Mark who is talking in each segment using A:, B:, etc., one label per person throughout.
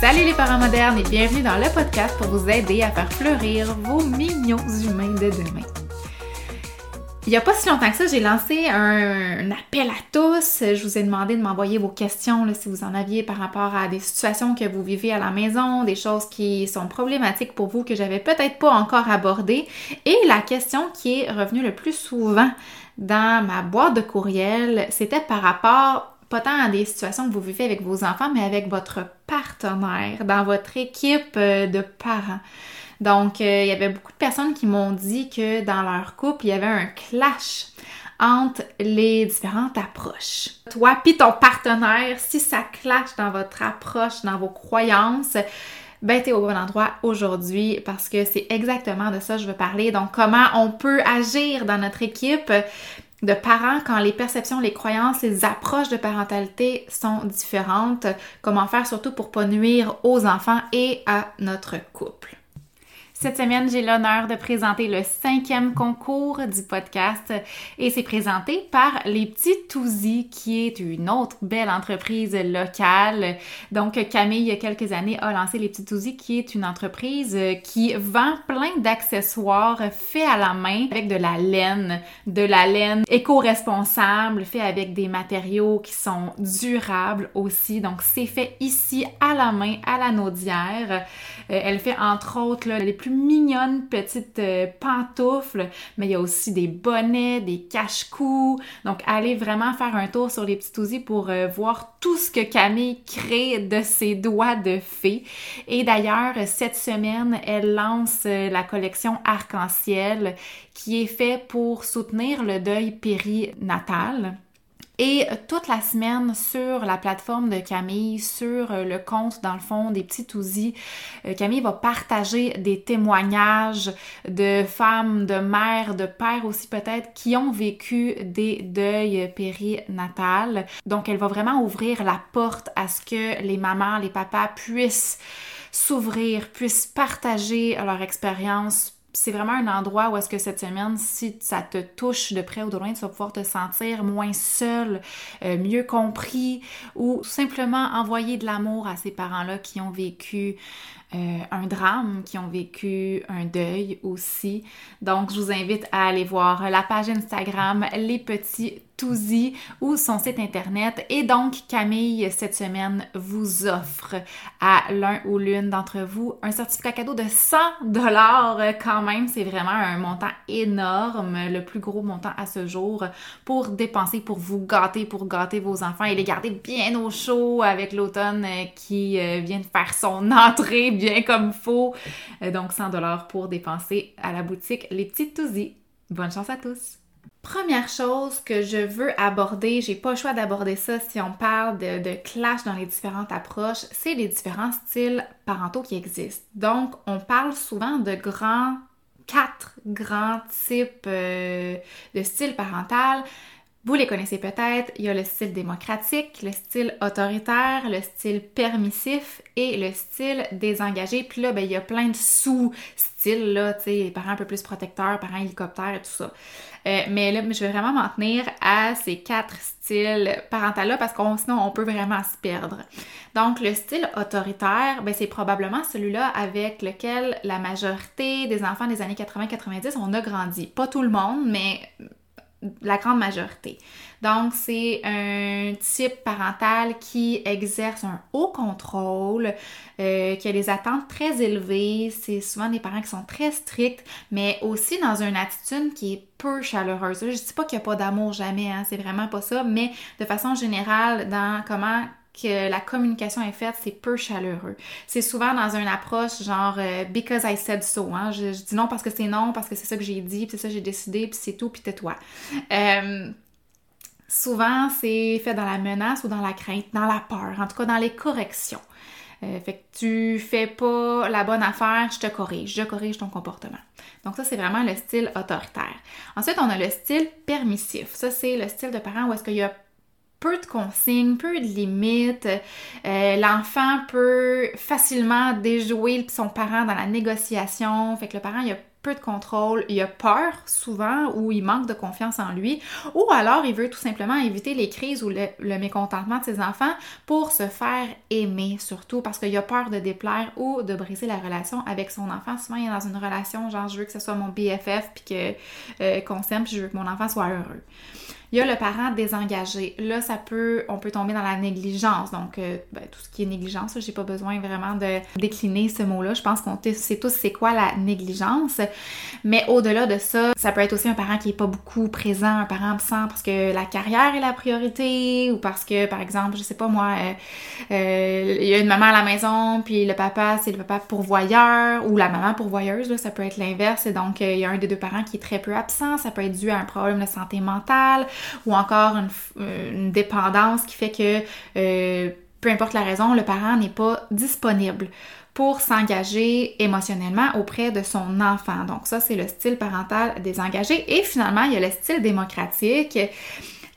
A: Salut les parents modernes et bienvenue dans le podcast pour vous aider à faire fleurir vos mignons humains de demain. Il n'y a pas si longtemps que ça, j'ai lancé un, appel à tous. Je vous ai demandé de m'envoyer vos questions si vous en aviez par rapport à des situations que vous vivez à la maison, des choses qui sont problématiques pour vous que j'avais peut-être pas encore abordées. Et la question qui est revenue le plus souvent dans ma boîte de courriel, c'était par rapport pas tant des situations que vous vivez avec vos enfants, mais avec votre partenaire, dans votre équipe euh, de parents. Donc, euh, il y avait beaucoup de personnes qui m'ont dit que dans leur couple, il y avait un clash entre les différentes approches. Toi puis ton partenaire, si ça clash dans votre approche, dans vos croyances, ben t'es au bon endroit aujourd'hui parce que c'est exactement de ça que je veux parler. Donc, comment on peut agir dans notre équipe de parents quand les perceptions, les croyances, les approches de parentalité sont différentes. Comment faire surtout pour pas nuire aux enfants et à notre couple? Cette semaine, j'ai l'honneur de présenter le cinquième concours du podcast et c'est présenté par Les Petits Touzy, qui est une autre belle entreprise locale. Donc, Camille, il y a quelques années, a lancé Les Petits Touzy, qui est une entreprise qui vend plein d'accessoires faits à la main avec de la laine, de la laine éco-responsable, fait avec des matériaux qui sont durables aussi. Donc, c'est fait ici à la main, à la naudière. Euh, elle fait entre autres les plus mignonnes petites euh, pantoufles, mais il y a aussi des bonnets, des cache-coups. Donc, allez vraiment faire un tour sur les petits outils pour euh, voir tout ce que Camille crée de ses doigts de fée. Et d'ailleurs, cette semaine, elle lance la collection Arc-en-Ciel qui est fait pour soutenir le deuil périnatal. Et toute la semaine sur la plateforme de Camille, sur euh, le compte dans le fond des petits Tousis, euh, Camille va partager des témoignages de femmes, de mères, de pères aussi peut-être qui ont vécu des deuils périnatales. Donc elle va vraiment ouvrir la porte à ce que les mamans, les papas puissent s'ouvrir, puissent partager leur expérience c'est vraiment un endroit où est-ce que cette semaine, si ça te touche de près ou de loin, tu vas pouvoir te sentir moins seul, euh, mieux compris ou simplement envoyer de l'amour à ces parents-là qui ont vécu euh, un drame, qui ont vécu un deuil aussi. Donc, je vous invite à aller voir la page Instagram Les Petits ou son site internet. Et donc, Camille, cette semaine, vous offre à l'un ou l'une d'entre vous un certificat cadeau de 100 dollars quand même. C'est vraiment un montant énorme, le plus gros montant à ce jour pour dépenser, pour vous gâter, pour gâter vos enfants et les garder bien au chaud avec l'automne qui euh, vient de faire son entrée bien comme faut. Euh, donc, 100 dollars pour dépenser à la boutique Les Petites Tousies. Bonne chance à tous! Première chose que je veux aborder, j'ai pas le choix d'aborder ça si on parle de, clash dans les différentes approches, c'est les différents styles parentaux qui existent. Donc, on parle souvent de grands, quatre grands types euh, de style parental. Vous les connaissez peut-être, il y a le style démocratique, le style autoritaire, le style permissif et le style désengagé. Puis là, ben, il y a plein de sous-styles, là, tu sais, parents un peu plus protecteurs, parents hélicoptères et tout ça. Euh, mais là, je vais vraiment m'en tenir à ces quatre styles parentaux-là parce qu'on sinon on peut vraiment se perdre. Donc, le style autoritaire, ben, c'est probablement celui-là avec lequel la majorité des enfants des années 80-90 on a grandi. Pas tout le monde, mais la grande majorité. Donc, c'est un type parental qui exerce un haut contrôle, euh, qui a des attentes très élevées. C'est souvent des parents qui sont très stricts, mais aussi dans une attitude qui est peu chaleureuse. Je dis pas qu'il n'y a pas d'amour jamais, hein, c'est vraiment pas ça, mais de façon générale, dans comment la communication est faite, c'est peu chaleureux. C'est souvent dans une approche genre euh, because I said so. Hein? Je, dis non parce que c'est non, parce que c'est ça que j'ai dit, puis c'est ça que j'ai décidé, puis c'est tout, puis tais-toi. Euh, souvent, c'est fait dans la menace ou dans la crainte, dans la peur, en tout cas dans les corrections. Euh, fait que tu fais pas la bonne affaire, je te corrige, je corrige ton comportement. Donc ça, c'est vraiment le style autoritaire. Ensuite, on a le style permissif. Ça, c'est le style de parent où est-ce qu'il y a peu de consignes, peu de limites. Euh, l'enfant peut facilement déjouer son parent dans la négociation. Fait que le parent, il a peu de contrôle, il a peur souvent ou il manque de confiance en lui, ou alors il veut tout simplement éviter les crises ou le, mécontentement de ses enfants pour se faire aimer surtout parce qu'il a peur de déplaire ou de briser la relation avec son enfant. Souvent il est dans une relation genre je veux que ce soit mon BFF puis euh, qu'on s'aime puis je veux que mon enfant soit heureux. Il y a le parent désengagé. Là, ça peut, on peut tomber dans la négligence. Donc, euh, ben, tout ce qui est négligence, j'ai pas besoin vraiment de décliner ce mot-là. Je pense qu'on sait tous c'est quoi la négligence. Mais au-delà de ça, ça peut être aussi un parent qui est pas beaucoup présent, un parent absent parce que la carrière est la priorité ou parce que, par exemple, je sais pas moi, euh, euh, il y a une maman à la maison, puis le papa, c'est le papa pourvoyeur ou la maman pourvoyeuse, là, ça peut être l'inverse. Donc, il y a un des deux parents qui est très peu absent. Ça peut être dû à un problème de santé mentale ou encore euh, une, dépendance qui fait que, euh, peu importe la raison, le parent n'est pas disponible pour s'engager émotionnellement auprès de son enfant. Donc ça, c'est le style parental désengagé. Et finalement, il y a le style démocratique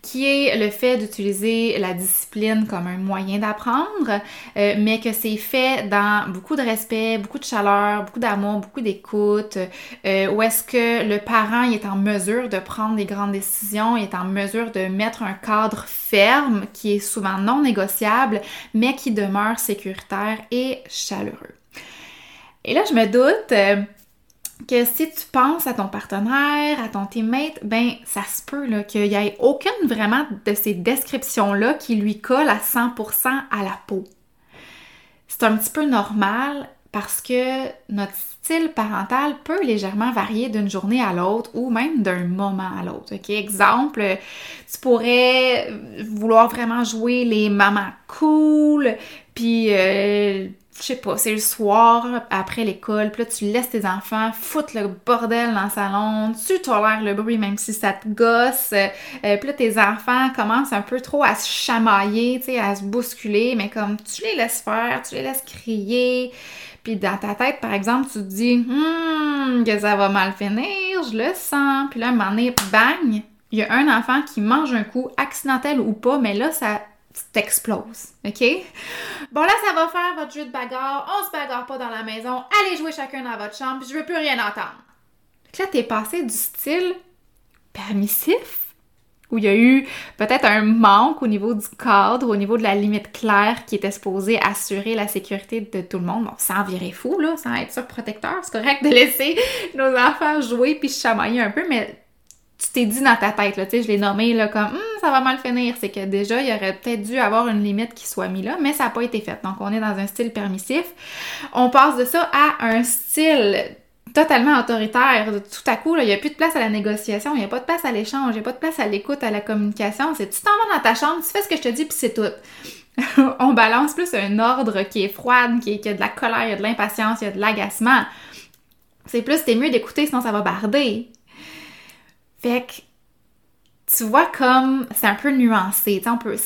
A: qui est le fait d'utiliser la discipline comme un moyen d'apprendre, euh, mais que c'est fait dans beaucoup de respect, beaucoup de chaleur, beaucoup d'amour, beaucoup d'écoute, euh, où est-ce que le parent est en mesure de prendre des grandes décisions, est en mesure de mettre un cadre ferme qui est souvent non négociable, mais qui demeure sécuritaire et chaleureux. Et là, je me doute, euh, que si tu penses à ton partenaire, à ton teammate, ben ça se peut qu'il n'y ait aucune vraiment de ces descriptions-là qui lui colle à 100% à la peau. C'est un petit peu normal parce que notre style parental peut légèrement varier d'une journée à l'autre ou même d'un moment à l'autre. Exemple, tu pourrais vouloir vraiment jouer les mamans cool, puis euh, je sais pas, c'est le soir après l'école, puis là tu laisses tes enfants foutre le bordel dans le salon, tu tolères le bruit même si ça te gosse, euh, puis là tes enfants commencent un peu trop à se chamailler, tu sais, à se bousculer, mais comme tu les laisses faire, tu les laisses crier, puis dans ta tête, par exemple, tu te dis hum, que ça va mal finir, je le sens, puis là un moment donné, bang, il y a un enfant qui mange un coup, accidentel ou pas, mais là ça t'explose, OK? Bon, là, ça va faire votre jeu de bagarre. On se bagarre pas dans la maison. Allez jouer chacun dans votre chambre, puis je veux plus rien entendre. là, t'es passé du style permissif, où il y a eu peut-être un manque au niveau du cadre, au niveau de la limite claire qui était supposée assurer la sécurité de tout le monde. Bon, sans virer fou, là, sans être surprotecteur, c'est correct de laisser nos enfants jouer puis chamailler un peu, mais tu t'es dit dans ta tête, là, tu sais, je l'ai nommé là, comme hum, ça va mal finir. C'est que déjà, il aurait peut-être dû avoir une limite qui soit mise là, mais ça n'a pas été fait. Donc, on est dans un style permissif. On passe de ça à un style totalement autoritaire. Tout à coup, il n'y a plus de place à la négociation, il n'y a pas de place à l'échange, il n'y a pas de place à l'écoute, à la communication. C'est tu t'en vas dans ta chambre, tu fais ce que je te dis, puis c'est tout. on balance plus un ordre qui est froide, qui, qui a de la colère, il y a de l'impatience, il y a de l'agacement. C'est plus, t'es mieux d'écouter, sinon ça va barder. Fait que tu vois comme c'est un peu nuancé.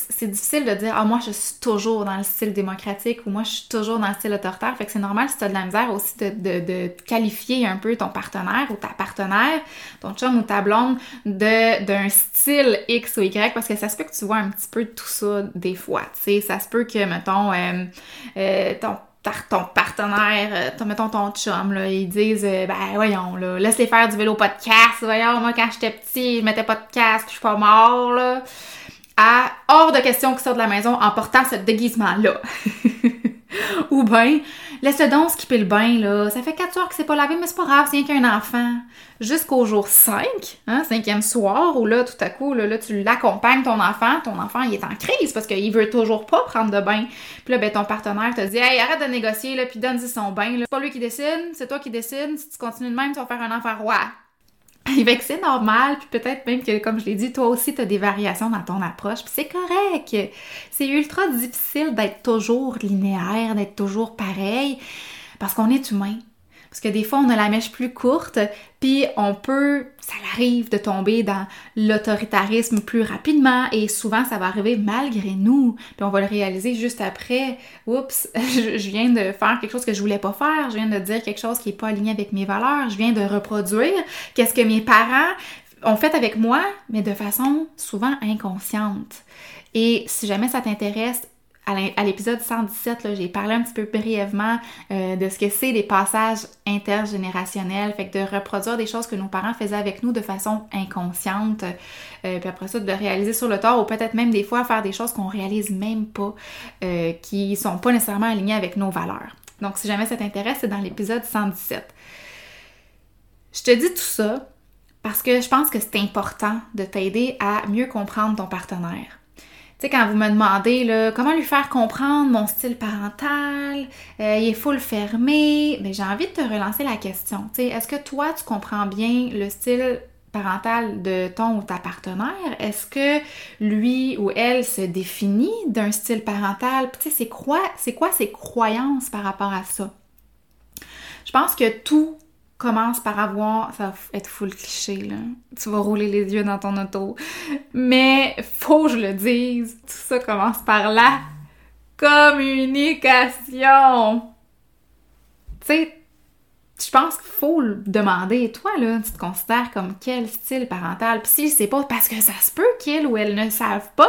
A: c'est difficile de dire Ah, moi, je suis toujours dans le style démocratique ou moi, je suis toujours dans le style autoritaire. Fait que c'est normal si tu as de la misère aussi de, de, qualifier un peu ton partenaire ou ta partenaire, ton chum ou ta blonde, d'un style X ou Y parce que ça se peut que tu vois un petit peu de tout ça des fois. Sais, ça se peut que, mettons, euh, euh, ton ton partenaire, euh, mettons ton chum, là, ils disent euh, Ben voyons, là, faire du vélo podcast. Voyons, moi quand j'étais petit, je mettais pas de casque, je suis pas mort, là. À hors de question qu'ils sortent de la maison en portant ce déguisement-là. Ou ben, laisse-le donc skipper le bain, là. Ça fait quatre heures que c'est pas lavé, mais c'est pas grave, c'est qu'un enfant. Jusqu'au jour 5, hein, cinquième soir, où là, tout à coup, là, là tu l'accompagnes, ton enfant, ton enfant, il est en crise parce qu'il veut toujours pas prendre de bain. Puis là, ben, ton partenaire te dit, hey, arrête de négocier, là, puis donne-y son bain, là. C'est pas lui qui décide, c'est toi qui décide. Si tu continues de même, tu vas faire un enfant. Fait que c'est normal, puis peut-être même que, comme je l'ai dit, toi aussi, tu as des variations dans ton approche, puis c'est correct. C'est ultra difficile d'être toujours linéaire, d'être toujours pareil, parce qu'on est humain. Parce que des fois, on a la mèche plus courte, puis on peut, ça arrive de tomber dans l'autoritarisme plus rapidement, et souvent, ça va arriver malgré nous. Puis on va le réaliser juste après. Oups, je, viens de faire quelque chose que je voulais pas faire, je viens de dire quelque chose qui est pas aligné avec mes valeurs, je viens de reproduire qu'est-ce que mes parents ont fait avec moi, mais de façon souvent inconsciente. Et si jamais ça t'intéresse, à l'épisode 117, j'ai parlé un petit peu brièvement euh, de ce que c'est les passages intergénérationnels, fait que de reproduire des choses que nos parents faisaient avec nous de façon inconsciente, euh, puis après ça, de réaliser sur le tort, ou peut-être même des fois faire des choses qu'on réalise même pas, euh, qui sont pas nécessairement alignées avec nos valeurs. Donc, si jamais ça t'intéresse, c'est dans l'épisode 117. Je te dis tout ça parce que je pense que c'est important de t'aider à mieux comprendre ton partenaire. Tu sais, quand vous me demandez là, comment lui faire comprendre mon style parental, euh, il est full fermé, mais ben, j'ai envie de te relancer la question. Tu sais, est-ce que toi, tu comprends bien le style parental de ton ou ta partenaire? Est-ce que lui ou elle se définit d'un style parental? Tu sais, c'est quoi, c'est quoi ses croyances par rapport à ça? Je pense que tout commence par avoir, ça va être full cliché là, tu vas rouler les yeux dans ton auto, mais faut que je le dise, tout ça commence par la communication. Tu sais, je pense qu'il faut le demander. Toi, là, tu te considères comme quel style parental? Puis si c'est pas parce que ça se peut qu'ils ou elles ne savent pas,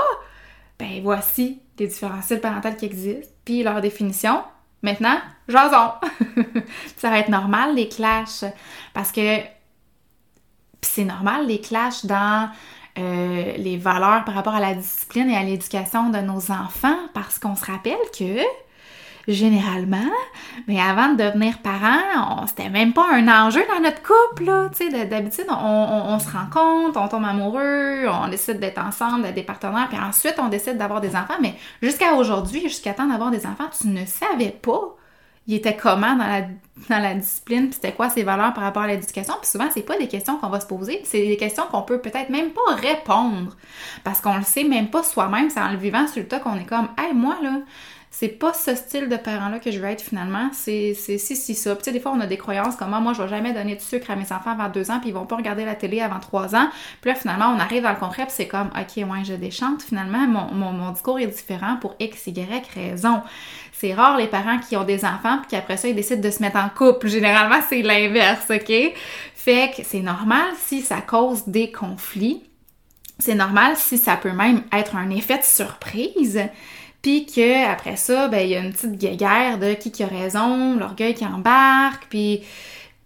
A: ben voici les différents styles parentaux qui existent, puis leur définition, Maintenant, jason! ça va être normal, les clashs, parce que c'est normal, les clashs dans euh, les valeurs par rapport à la discipline et à l'éducation de nos enfants, parce qu'on se rappelle que généralement. Mais avant de devenir parent, c'était même pas un enjeu dans notre couple, là. Tu sais, d'habitude, on, se rend compte, on tombe amoureux, on décide d'être ensemble, d'être des partenaires, puis ensuite, on décide d'avoir des enfants. Mais jusqu'à aujourd'hui, jusqu'à temps d'avoir des enfants, tu ne savais pas il était comment dans la, dans la discipline, puis c'était quoi ses valeurs par rapport à l'éducation. Puis souvent, c'est pas des questions qu'on va se poser, c'est des questions qu'on peut peut-être même pas répondre. Parce qu'on le sait même pas soi-même, c'est en le vivant sur le tas qu'on est comme, hey, moi, là, c'est pas ce style de parent-là que je veux être finalement, c'est si, si, ça. Puis tu sais, des fois, on a des croyances comme ah, moi, je vais jamais donner de sucre à mes enfants avant deux ans, puis ils vont pas regarder la télé avant trois ans. Puis là, finalement, on arrive dans le concret, puis c'est comme, ok, ouais, je déchante. Finalement, mon, mon, discours est différent pour X, Y raison. C'est rare les parents qui ont des enfants, puis qu'après ça, ils décident de se mettre en couple. Généralement, c'est l'inverse, ok? Fait que c'est normal si ça cause des conflits. C'est normal si ça peut même être un effet de surprise. Puis que après ça, ben il y a une petite guéguerre de qui qui a raison, l'orgueil qui embarque, puis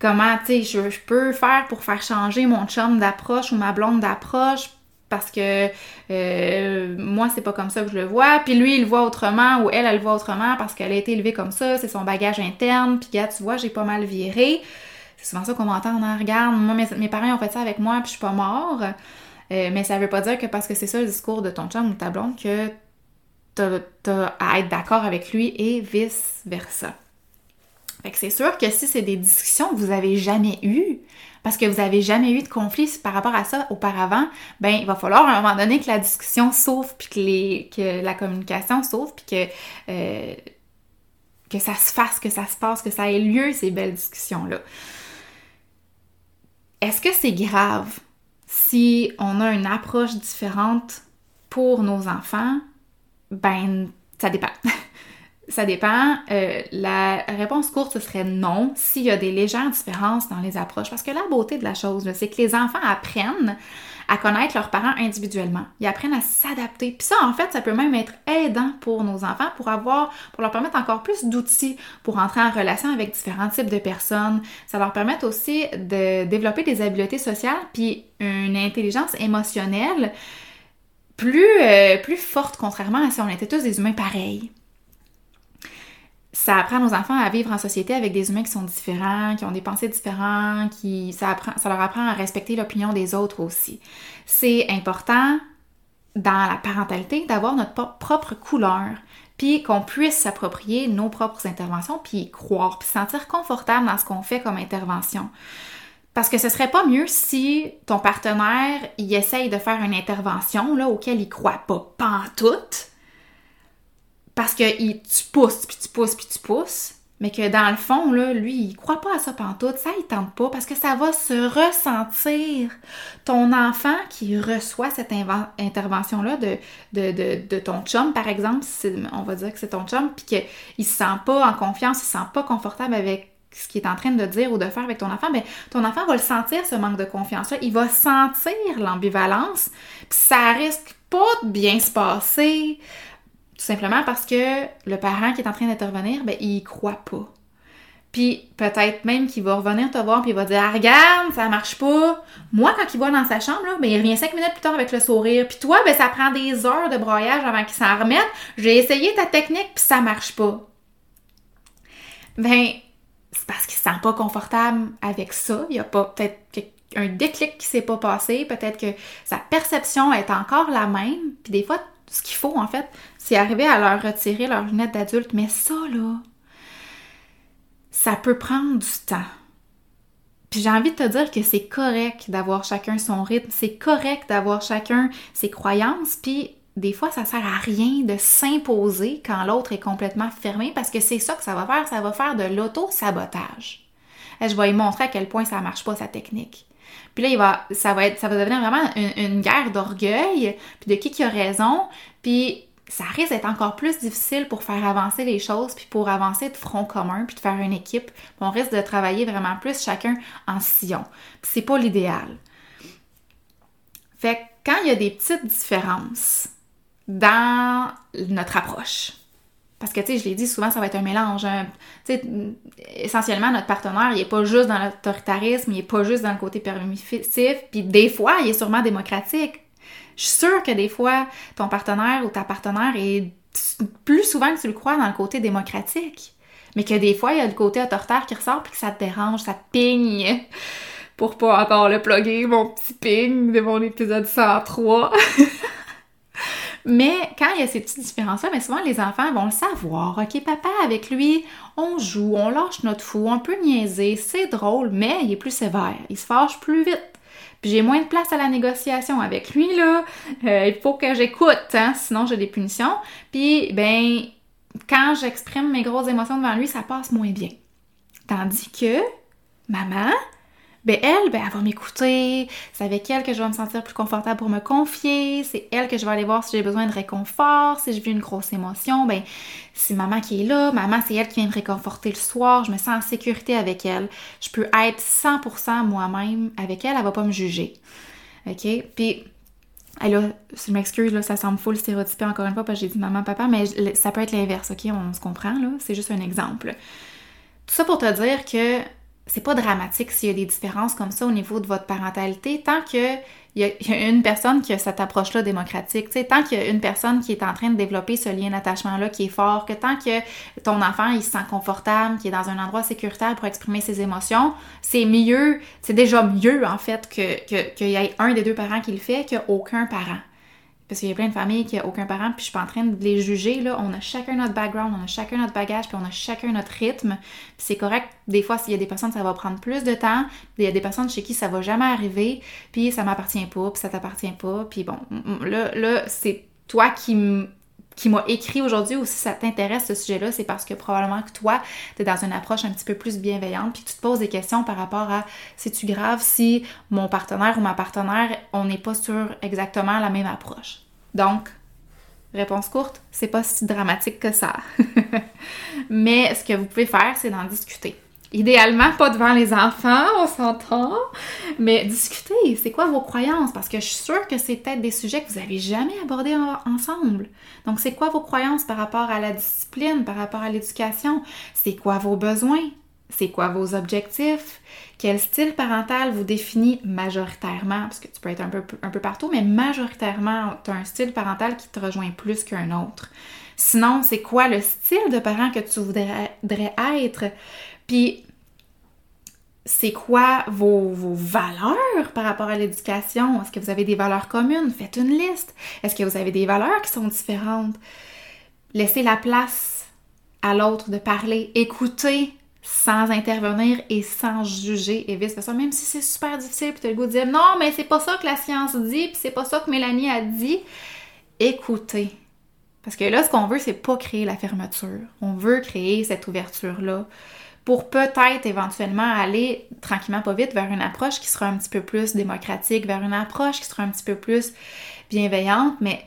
A: comment, tu sais, je, peux faire pour faire changer mon chum d'approche ou ma blonde d'approche parce que euh, moi, c'est pas comme ça que je le vois. Puis lui, il le voit autrement ou elle, elle le voit autrement parce qu'elle a été élevée comme ça, c'est son bagage interne. Puis gars, tu vois, j'ai pas mal viré. C'est souvent ça qu'on m'entend, on regarde, moi, mes, parents ont fait ça avec moi, puis je suis pas mort. Euh, mais ça veut pas dire que parce que c'est ça le discours de ton chum ou ta blonde que t'as à être d'accord avec lui et vice-versa. Fait que c'est sûr que si c'est des discussions que vous avez jamais eues, parce que vous avez jamais eu de conflit par rapport à ça auparavant, ben il va falloir à un moment donné que la discussion s'ouvre, puis que, les, que la communication s'ouvre, puis que, euh, que ça se fasse, que ça se passe, que ça ait lieu, ces belles discussions-là. Est-ce que c'est grave si on a une approche différente pour nos enfants ben, ça dépend. ça dépend. Euh, la réponse courte, ce serait non s'il y a des légères différences dans les approches. Parce que la beauté de la chose, c'est que les enfants apprennent à connaître leurs parents individuellement. Ils apprennent à s'adapter. Puis ça, en fait, ça peut même être aidant pour nos enfants pour avoir, pour leur permettre encore plus d'outils pour entrer en relation avec différents types de personnes. Ça leur permet aussi de développer des habiletés sociales puis une intelligence émotionnelle plus, euh, plus forte, contrairement à si on était tous des humains pareils. Ça apprend nos enfants à vivre en société avec des humains qui sont différents, qui ont des pensées différentes, qui, ça, leur apprend à respecter l'opinion des autres aussi. C'est important dans la parentalité d'avoir notre propre couleur, puis qu'on puisse s'approprier nos propres interventions, puis croire, puis se sentir confortable dans ce qu'on fait comme intervention. Parce que ce serait pas mieux si ton partenaire, il essaye de faire une intervention là, auquel il croit pas, pas en tout, parce que tu pousses, puis tu pousses, puis tu pousses, mais que dans le fond, là, lui, il croit pas à ça pantoute, ça il tente pas, parce que ça va se ressentir. Ton enfant qui reçoit cette intervention-là de, ton chum, par exemple, on va dire que c'est ton chum, puis qu'il se sent pas en confiance, il se sent pas confortable avec ce qu'il est en train de dire ou de faire avec ton enfant, ben, ton enfant va le sentir, ce manque de confiance-là. Il va sentir l'ambivalence, puis ça risque pas de bien se passer. Tout simplement parce que le parent qui est en train d'intervenir, ben, il croit pas. Puis peut-être même qu'il va revenir te voir puis il va dire ah, regarde, ça marche pas. Moi, quand il va dans sa chambre, là, ben, il revient cinq minutes plus tard avec le sourire. Puis toi, ben, ça prend des heures de broyage avant qu'il s'en remette. J'ai essayé ta technique puis ça marche pas. Ben, c'est parce qu'il se sent pas confortable avec ça. Il y a pas peut-être un déclic qui s'est pas passé. Peut-être que sa perception est encore la même. Puis des fois, ce qu'il faut, en fait, c'est arriver à leur retirer leurs lunettes d'adulte. Mais ça, là, ça peut prendre du temps. Puis j'ai envie de te dire que c'est correct d'avoir chacun son rythme, c'est correct d'avoir chacun ses croyances, puis des fois ça sert à rien de s'imposer quand l'autre est complètement fermé parce que c'est ça que ça va faire, ça va faire de l'auto-sabotage. Je vais lui montrer à quel point ça marche pas sa technique. Puis là, il va, ça va être, ça va devenir vraiment une, guerre d'orgueil, puis de qui qui a raison, puis ça risque d'être encore plus difficile pour faire avancer les choses, puis pour avancer de front commun, puis de faire une équipe. on risque de travailler vraiment plus chacun en sillon. Puis c'est pas l'idéal. Fait que quand il y a des petites différences dans notre approche, parce que, tu sais, je l'ai dit, souvent, ça va être un mélange. Hein. Tu sais, essentiellement, notre partenaire, il n'est pas juste dans l'autoritarisme, il n'est pas juste dans le côté permissif, puis des fois, il est sûrement démocratique. Je suis sûre que des fois, ton partenaire ou ta partenaire est plus souvent que tu le crois dans le côté démocratique. Mais que des fois, il y a le côté autoritaire qui ressort puis que ça te dérange, ça te pigne. Pour pas encore le plugger, mon petit ping de mon épisode 103. mais quand il y a ces petites différences-là, mais souvent les enfants vont le savoir. OK, papa, avec lui, on joue, on lâche notre fou, on peut niaiser, c'est drôle, mais il est plus sévère. Il se fâche plus vite. Puis j'ai moins de place à la négociation avec lui, là. Euh, il faut que j'écoute, hein, sinon j'ai des punitions. Puis, ben, quand j'exprime mes grosses émotions devant lui, ça passe moins bien. Tandis que maman, ben elle, ben elle va m'écouter, c'est avec elle que je vais me sentir plus confortable pour me confier, c'est elle que je vais aller voir si j'ai besoin de réconfort, si je vis une grosse émotion, ben c'est maman qui est là, maman c'est elle qui vient me réconforter le soir, je me sens en sécurité avec elle, je peux être 100% moi-même avec elle, elle va pas me juger. OK? Puis elle a, je m'excuse, là, ça semble full stéréotypé encore une fois parce que j'ai dit maman, papa, mais ça peut être l'inverse, ok? On se comprend, là. C'est juste un exemple. Tout ça pour te dire que c'est pas dramatique s'il y a des différences comme ça au niveau de votre parentalité, tant qu'il y, a une personne qui a cette approche-là démocratique, tant qu'il y a une personne qui est en train de développer ce lien d'attachement-là qui est fort, que tant que ton enfant il se sent confortable, qui est dans un endroit sécuritaire pour exprimer ses émotions, c'est mieux, c'est déjà mieux en fait que qu'il y ait un des deux parents qui le fait qu'aucun parent. Parce qu'il y a plein de familles qui n'ont aucun parent, puis je suis pas en train de les juger, là. On a chacun notre background, on a chacun notre bagage, puis on a chacun notre rythme. Puis c'est correct. Des fois, s'il y a des personnes, ça va prendre plus de temps. Il y a des personnes chez qui ça va jamais arriver, puis ça m'appartient pas, puis ça t'appartient pas. Puis bon, là, là c'est toi qui qui m'a écrit aujourd'hui ou si ça t'intéresse ce sujet-là, c'est parce que probablement que toi, tu es dans une approche un petit peu plus bienveillante, puis tu te poses des questions par rapport à c'est-tu grave si mon partenaire ou ma partenaire, on n'est pas sur exactement la même approche? Donc, réponse courte, c'est pas si dramatique que ça. Mais ce que vous pouvez faire, c'est d'en discuter. Idéalement, pas devant les enfants, on s'entend, mais c'est quoi vos croyances? Parce que je suis sûre que c'est peut-être des sujets que vous n'avez jamais abordés ensemble. Donc, c'est quoi vos croyances par rapport à la discipline, par rapport à l'éducation? C'est quoi vos besoins? C'est quoi vos objectifs? Quel style parental vous définit majoritairement? Parce que tu peux être un peu, un peu partout, mais majoritairement, tu as un style parental qui te rejoint plus qu'un autre. Sinon, c'est quoi le style de parent que tu voudrais être? Puis, c'est quoi vos, valeurs par rapport à l'éducation? Est-ce que vous avez des valeurs communes? Faites une liste. Est-ce que vous avez des valeurs qui sont différentes? Laissez la place à l'autre de parler. Écoutez sans intervenir et sans juger et vice-versa. Même si c'est super difficile, puis tu as le goût dire non, mais c'est pas ça que la science dit, puis c'est pas ça que Mélanie a dit. Écoutez. Parce que là, ce qu'on veut, c'est pas créer la fermeture. On veut créer cette ouverture-là pour peut-être éventuellement aller tranquillement pas vite vers une approche qui sera un petit peu plus démocratique, vers une approche qui sera un petit peu plus bienveillante, mais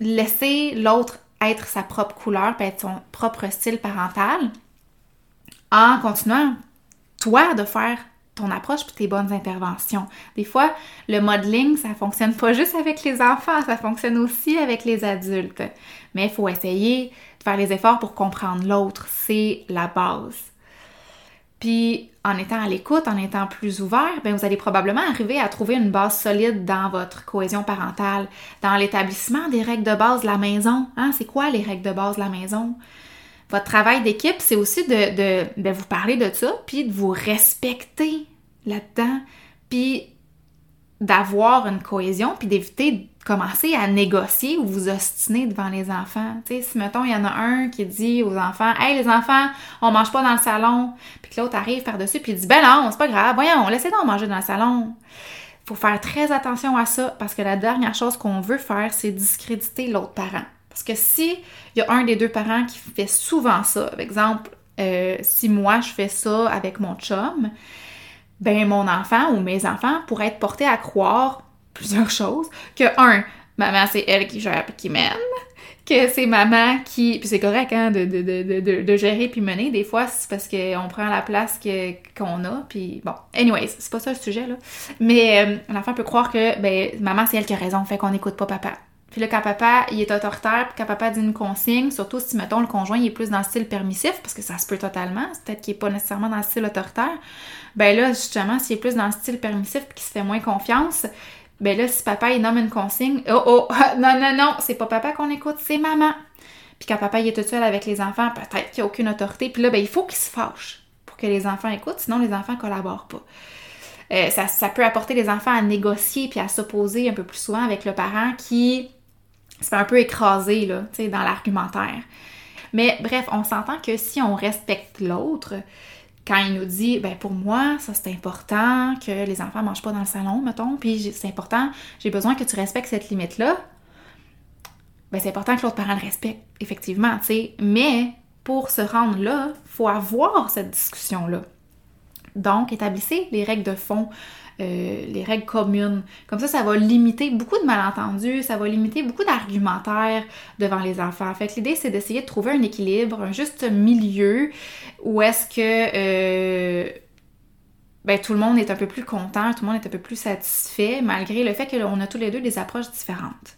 A: laisser l'autre être sa propre couleur, puis être son propre style parental, en continuant, toi, de faire ton approche et tes bonnes interventions. Des fois, le modeling, ça fonctionne pas juste avec les enfants, ça fonctionne aussi avec les adultes. Mais il faut essayer de faire les efforts pour comprendre l'autre. C'est la base. Puis, en étant à l'écoute, en étant plus ouvert, bien, vous allez probablement arriver à trouver une base solide dans votre cohésion parentale, dans l'établissement des règles de base de la maison. Hein? C'est quoi les règles de base de la maison? Votre travail d'équipe, c'est aussi de, de, vous parler de ça, puis de vous respecter là-dedans, puis d'avoir une cohésion, puis d'éviter de commencer à négocier ou vous ostiner devant les enfants. Sais, si, mettons, il y en a un qui dit aux enfants « Hey, les enfants, on mange pas dans le salon », puis que l'autre arrive par-dessus, puis il dit « Ben non, c'est pas grave, voyons, laissez donc manger dans le salon ». Faut faire très attention à ça, parce que la dernière chose qu'on veut faire, c'est discréditer l'autre parent. Parce que si il y a un des deux parents qui fait souvent ça, par exemple, euh, si moi je fais ça avec mon chum, ben mon enfant ou mes enfants pourraient être portés à croire plusieurs choses. Que un, maman c'est elle qui gère et qui mène. Que c'est maman qui. Puis c'est correct, hein, de, gérer puis mener. Des fois, c'est parce qu'on prend la place qu'on a. Puis bon, anyways, c'est pas ça le sujet, là. Mais euh, l'enfant peut croire que, ben, maman c'est elle qui a raison, fait qu'on n'écoute pas papa. Puis là, quand papa, il est autoritaire, puis quand papa dit une consigne, surtout si, mettons, le conjoint, il est plus dans le style permissif, parce que ça se peut totalement, peut-être qu'il est pas nécessairement dans le style autoritaire, ben là, justement, s'il est plus dans le style permissif, puis qu'il se fait moins confiance, ben là, si papa, il nomme une consigne, oh, oh, non, non, non, c'est pas papa qu'on écoute, c'est maman. Puis quand papa, il est tout seul avec les enfants, peut-être qu'il n'y a aucune autorité, puis là, ben, il faut qu'il se fâche pour que les enfants écoutent, sinon les enfants collaborent pas. Euh, ça, ça peut apporter les enfants à négocier puis à s'opposer un peu plus souvent avec le parent qui c'est un peu écrasé là, dans l'argumentaire. Mais bref, on s'entend que si on respecte l'autre, quand il nous dit, ben pour moi, ça c'est important que les enfants mangent pas dans le salon, mettons, puis c'est important, j'ai besoin que tu respectes cette limite-là, ben c'est important que l'autre parent le respecte, effectivement, tu sais. Mais pour se rendre là, faut avoir cette discussion-là. Donc, établissez les règles de fond euh, les règles communes. Comme ça, ça va limiter beaucoup de malentendus, ça va limiter beaucoup d'argumentaires devant les enfants. Fait que l'idée, c'est d'essayer de trouver un équilibre, un juste milieu où est-ce que euh, ben, tout le monde est un peu plus content, tout le monde est un peu plus satisfait, malgré le fait qu'on a tous les deux des approches différentes.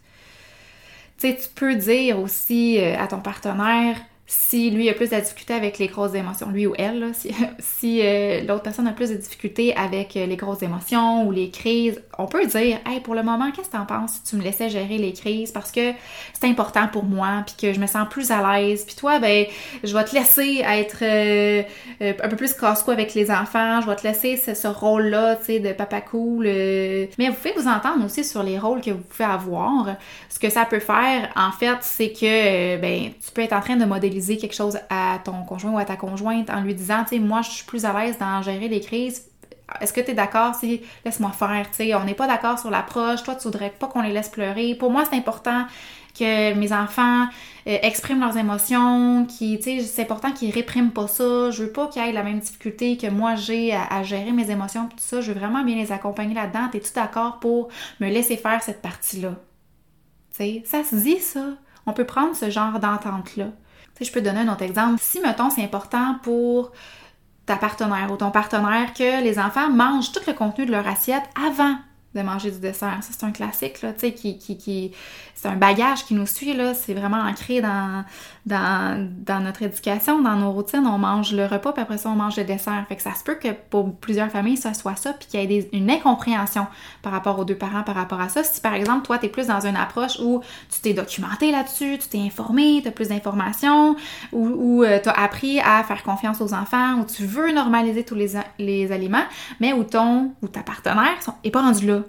A: Tu sais, tu peux dire aussi euh, à ton partenaire, si lui a plus de difficultés avec les grosses émotions, lui ou elle, si, euh, l'autre personne a plus de difficultés avec euh, les grosses émotions ou les crises, on peut dire Hey, pour le moment, qu'est-ce que t'en penses si tu me laissais gérer les crises parce que c'est important pour moi, puis que je me sens plus à l'aise, puis toi, ben, je vais te laisser être euh, un peu plus casse-cou avec les enfants, je vais te laisser ce, rôle-là, tu sais, de papa cool. Mais vous pouvez vous entendre aussi sur les rôles que vous pouvez avoir. Ce que ça peut faire, en fait, c'est que, ben, tu peux être en train de modéliser quelque chose à ton conjoint ou à ta conjointe en lui disant, tu sais, moi, je suis plus à l'aise dans gérer les crises. Est-ce que tu es d'accord? Si, laisse-moi faire. Tu sais, on n'est pas d'accord sur l'approche. Toi, tu voudrais pas qu'on les laisse pleurer. Pour moi, c'est important que mes enfants euh, expriment leurs émotions, qui, tu c'est important qu'ils répriment pas ça. Je veux pas qu'ils aient la même difficulté que moi j'ai à, gérer mes émotions, tout ça. Je veux vraiment bien les accompagner là-dedans. Es-tu d'accord pour me laisser faire cette partie-là? Tu sais, ça se dit, ça. On peut prendre ce genre d'entente-là je peux te donner un autre exemple. Si, mettons, c'est important pour ta partenaire ou ton partenaire que les enfants mangent tout le contenu de leur assiette avant de manger du dessert. Ça, c'est un classique, là, tu sais, qui, qui, qui c'est un bagage qui nous suit, là. C'est vraiment ancré dans, dans, dans, notre éducation, dans nos routines. On mange le repas, puis après ça, on mange le dessert. Fait que ça se peut que pour plusieurs familles, ça soit ça, puis qu'il y ait une incompréhension par rapport aux deux parents par rapport à ça. Si, par exemple, toi, tu es plus dans une approche où tu t'es documenté là-dessus, tu t'es informé, tu as plus d'informations, ou, euh, tu as appris à faire confiance aux enfants, ou tu veux normaliser tous les, les aliments, mais où ton ou ta partenaire n'est pas rendu là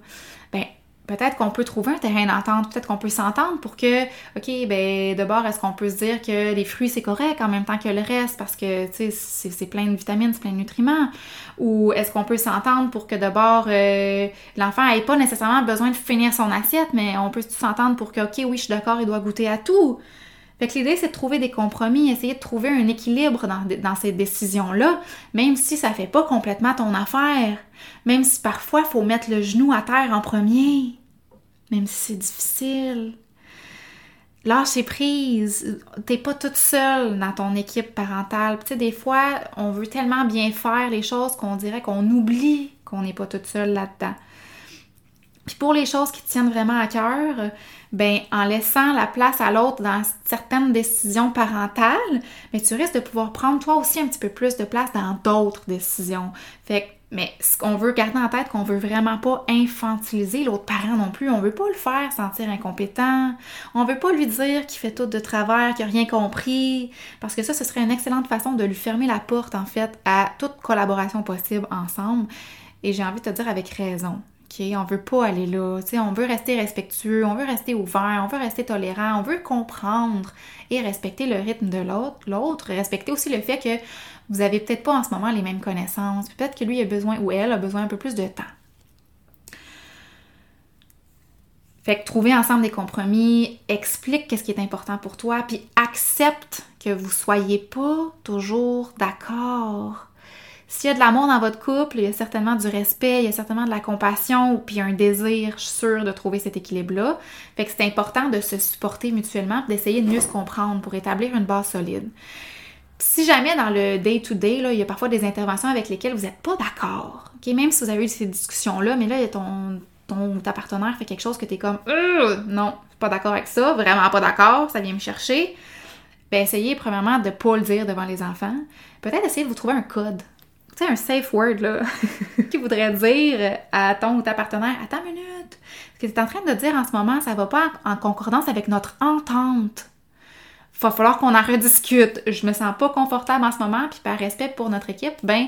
A: ben peut-être qu'on peut trouver un terrain d'entente, peut-être qu'on peut s'entendre pour que, OK, ben d'abord, est-ce qu'on peut se dire que les fruits, c'est correct en même temps que le reste parce que, tu sais, c'est plein de vitamines, c'est plein de nutriments? Ou est-ce qu'on peut s'entendre pour que d'abord, euh, l'enfant n'ait pas nécessairement besoin de finir son assiette, mais on peut s'entendre pour que, OK, oui, je suis d'accord, il doit goûter à tout? Fait que l'idée, c'est de trouver des compromis, essayer de trouver un équilibre dans, dans ces décisions-là, même si ça fait pas complètement ton affaire, même si parfois il faut mettre le genou à terre en premier, même si c'est difficile. lâcher prise. T'es pas toute seule dans ton équipe parentale. Tu sais, des fois, on veut tellement bien faire les choses qu'on dirait qu'on oublie qu'on n'est pas toute seule là-dedans. Puis pour les choses qui tiennent vraiment à cœur, ben en laissant la place à l'autre dans certaines décisions parentales, mais tu risques de pouvoir prendre toi aussi un petit peu plus de place dans d'autres décisions. Fait que mais ce qu'on veut garder en tête, qu'on veut vraiment pas infantiliser l'autre parent non plus. On veut pas le faire sentir incompétent. On veut pas lui dire qu'il fait tout de travers, qu'il a rien compris. Parce que ça, ce serait une excellente façon de lui fermer la porte, en fait, à toute collaboration possible ensemble. Et j'ai envie de te dire avec raison. OK? On veut pas aller là. sais, on veut rester respectueux, on veut rester ouvert, on veut rester tolérant, on veut comprendre et respecter le rythme de l'autre. L'autre, respecter aussi le fait que vous avez peut-être pas en ce moment les mêmes connaissances. Peut-être que lui a besoin ou elle a besoin un peu plus de temps. Fait que trouver ensemble des compromis, explique qu'est-ce qui est important pour toi, puis accepte que vous soyez pas toujours d'accord. S'il y a de l'amour dans votre couple, il y a certainement du respect, il y a certainement de la compassion, puis un désir, sûre, de trouver cet équilibre-là. Fait que c'est important de se supporter mutuellement, d'essayer de mieux se comprendre pour établir une base solide si jamais dans le day-to-day, il y a parfois des interventions avec lesquelles vous n'êtes pas d'accord, même si vous avez eu ces discussions-là, mais là, ton, ton ta partenaire fait quelque chose que tu es comme non, pas d'accord avec ça, vraiment pas d'accord, ça vient me chercher, ben essayez premièrement de ne pas le dire devant les enfants. Peut-être essayer de vous trouver un code. Un safe word, là, qui voudrait dire à ton ou ta partenaire Attends une minute, ce que tu es en train de dire en ce moment, ça va pas en concordance avec notre entente va falloir qu'on en rediscute. Je me sens pas confortable en ce moment, puis par respect pour notre équipe, ben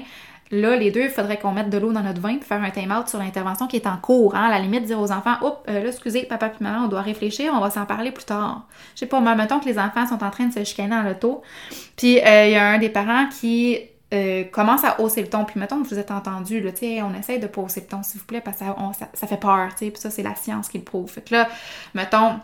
A: là, les deux, il faudrait qu'on mette de l'eau dans notre vin pour faire un time-out sur l'intervention qui est en cours. Hein? À la limite, dire aux enfants, oups, euh, là, excusez, papa et maman, on doit réfléchir, on va s'en parler plus tard. Je sais pas, moi, mettons que les enfants sont en train de se chicaner dans l'auto, puis euh, il y a un des parents qui euh, commence à hausser le ton, puis mettons que vous êtes entendu, là, on essaye de pas hausser le ton, s'il vous plaît, parce que ça, ça, fait peur, tu sais, puis ça, c'est la science qui le prouve. Fait que là, mettons,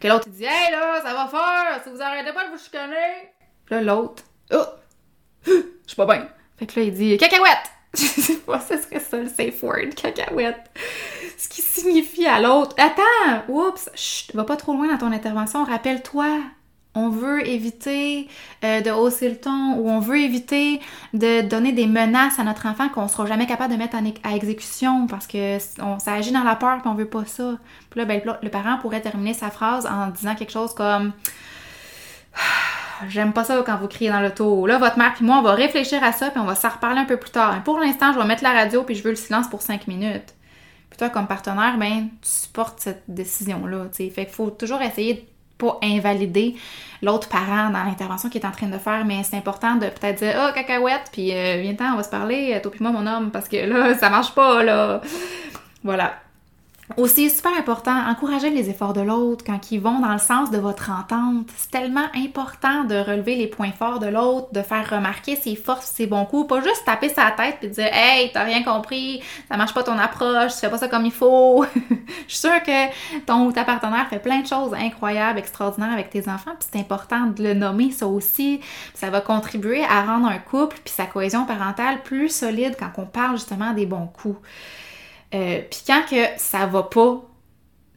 A: que l'autre, il dit Hey là, ça va faire, si vous arrêtez pas de vous chicaner. Puis là, l'autre, oh, je suis pas bien. Fait que là, il dit Cacahuète. Je sais pas, ce serait ça le safe word, cacahuète. Ce qui signifie à l'autre Attends, oups, chut, va pas trop loin dans ton intervention, rappelle-toi, on veut éviter euh, de hausser le ton ou on veut éviter de donner des menaces à notre enfant qu'on sera jamais capable de mettre à exécution parce que ça agit dans la peur et on veut pas ça. Puis là, ben, le parent pourrait terminer sa phrase en disant quelque chose comme J'aime pas ça quand vous criez dans l'auto. Là, votre mère et moi, on va réfléchir à ça puis on va s'en reparler un peu plus tard. pour l'instant, je vais mettre la radio puis je veux le silence pour cinq minutes. Puis toi, comme partenaire, ben, tu supportes cette décision-là. Fait qu'il faut toujours essayer de pas invalider l'autre parent dans l'intervention qu'il est en train de faire, mais c'est important de peut-être dire Oh, cacahuète, puis euh, viens-t'en, on va se parler, toi puis moi, mon homme, parce que là, ça marche pas, là. Voilà. Aussi, super important, encourager les efforts de l'autre quand ils vont dans le sens de votre entente. C'est tellement important de relever les points forts de l'autre, de faire remarquer ses forces, ses bons coups, pas juste taper sa tête et dire Hey, t'as rien compris, ça marche pas ton approche, tu fais pas ça comme il faut. Je suis sûre que ton ou ta partenaire fait plein de choses incroyables, extraordinaires avec tes enfants, puis c'est important de le nommer ça aussi. Ça va contribuer à rendre un couple puis sa cohésion parentale plus solide quand on parle justement des bons coups. Euh, Puis quand que ça va pas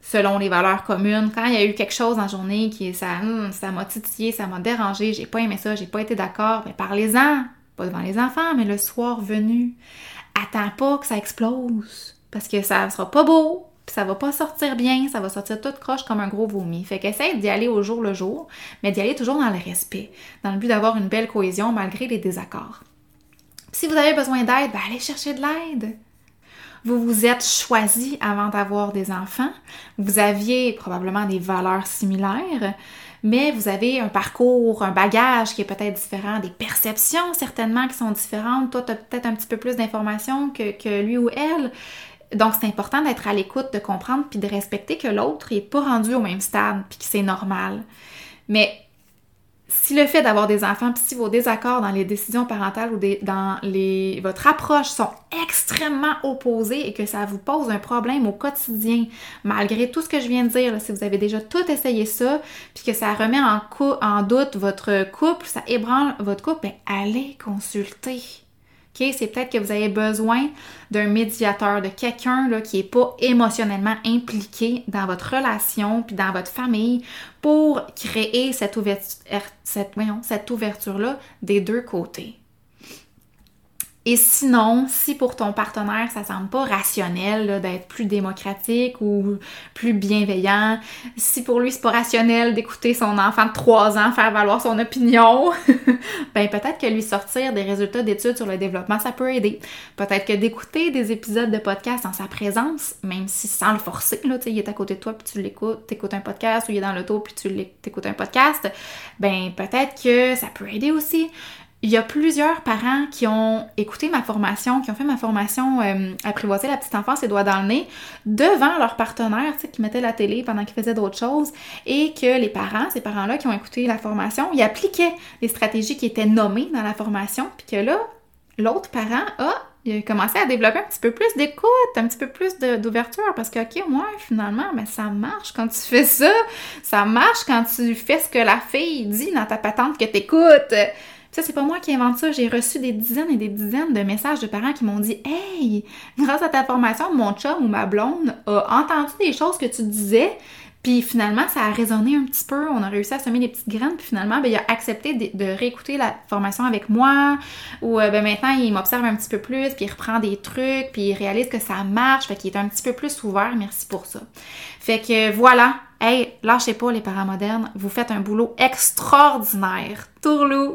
A: selon les valeurs communes, quand il y a eu quelque chose en journée qui ça hum, ça m'a titillé, ça m'a dérangé, j'ai pas aimé ça, j'ai pas été d'accord, mais parlez-en, pas devant les enfants, mais le soir venu. Attends pas que ça explose parce que ça sera pas beau, puis ça va pas sortir bien, ça va sortir toute croche comme un gros vomi. Fait qu'essaye d'y aller au jour le jour, mais d'y aller toujours dans le respect, dans le but d'avoir une belle cohésion malgré les désaccords. Si vous avez besoin d'aide, ben allez chercher de l'aide. Vous vous êtes choisi avant d'avoir des enfants. Vous aviez probablement des valeurs similaires, mais vous avez un parcours, un bagage qui est peut-être différent, des perceptions certainement qui sont différentes. Toi, tu as peut-être un petit peu plus d'informations que, lui ou elle. Donc, c'est important d'être à l'écoute, de comprendre, puis de respecter que l'autre n'est pas rendu au même stade, puis que c'est normal. Mais si le fait d'avoir des enfants, puis si vos désaccords dans les décisions parentales ou dans les, votre approche sont extrêmement opposés et que ça vous pose un problème au quotidien, malgré tout ce que je viens de dire, si vous avez déjà tout essayé ça, puis que ça remet en, en doute votre couple, ça ébranle votre couple, ben allez consulter. OK? C'est peut-être que vous avez besoin d'un médiateur, de quelqu'un qui n'est pas émotionnellement impliqué dans votre relation puis dans votre famille pour créer cette ouverture, cette, cette ouverture-là des deux côtés. Et sinon, si pour ton partenaire, ça semble pas rationnel d'être plus démocratique ou plus bienveillant, si pour lui c'est pas rationnel d'écouter son enfant de 3 ans faire valoir son opinion, ben peut-être que lui sortir des résultats d'études sur le développement, ça peut aider. Peut-être que d'écouter des épisodes de podcast en sa présence, même si sans le forcer, là, il est à côté de toi puis tu l'écoutes, t'écoutes un podcast ou il est dans l'auto puis tu écoutes un podcast, ben peut-être que ça peut aider aussi il y a plusieurs parents qui ont écouté ma formation, qui ont fait ma formation euh, apprivoiser la petite enfance et doigts dans le nez devant leur partenaire, tu sais, qui mettait la télé pendant qu'ils faisaient d'autres choses et que les parents, ces parents-là qui ont écouté la formation, ils appliquaient les stratégies qui étaient nommées dans la formation, puis que là, l'autre parent a il a commencé à développer un petit peu plus d'écoute, un petit peu plus d'ouverture, parce que, OK, moi, finalement, mais ça marche quand tu fais ça. Ça marche quand tu fais ce que la fille dit dans ta patente que t'écoutes. Ça, c'est pas moi qui invente ça. J'ai reçu des dizaines et des dizaines de messages de parents qui m'ont dit Hey, grâce à ta formation, mon chum ou ma blonde a entendu des choses que tu disais. Puis finalement, ça a résonné un petit peu. On a réussi à semer des petites graines. Puis finalement, ben, il a accepté de, réécouter la formation avec moi. Ou euh, ben, maintenant, il m'observe un petit peu plus. Puis il reprend des trucs. Puis il réalise que ça marche. Fait qu'il est un petit peu plus ouvert. Merci pour ça. Fait que voilà. Hey, lâchez pas les parents. Vous faites un boulot extraordinaire. Tourlou!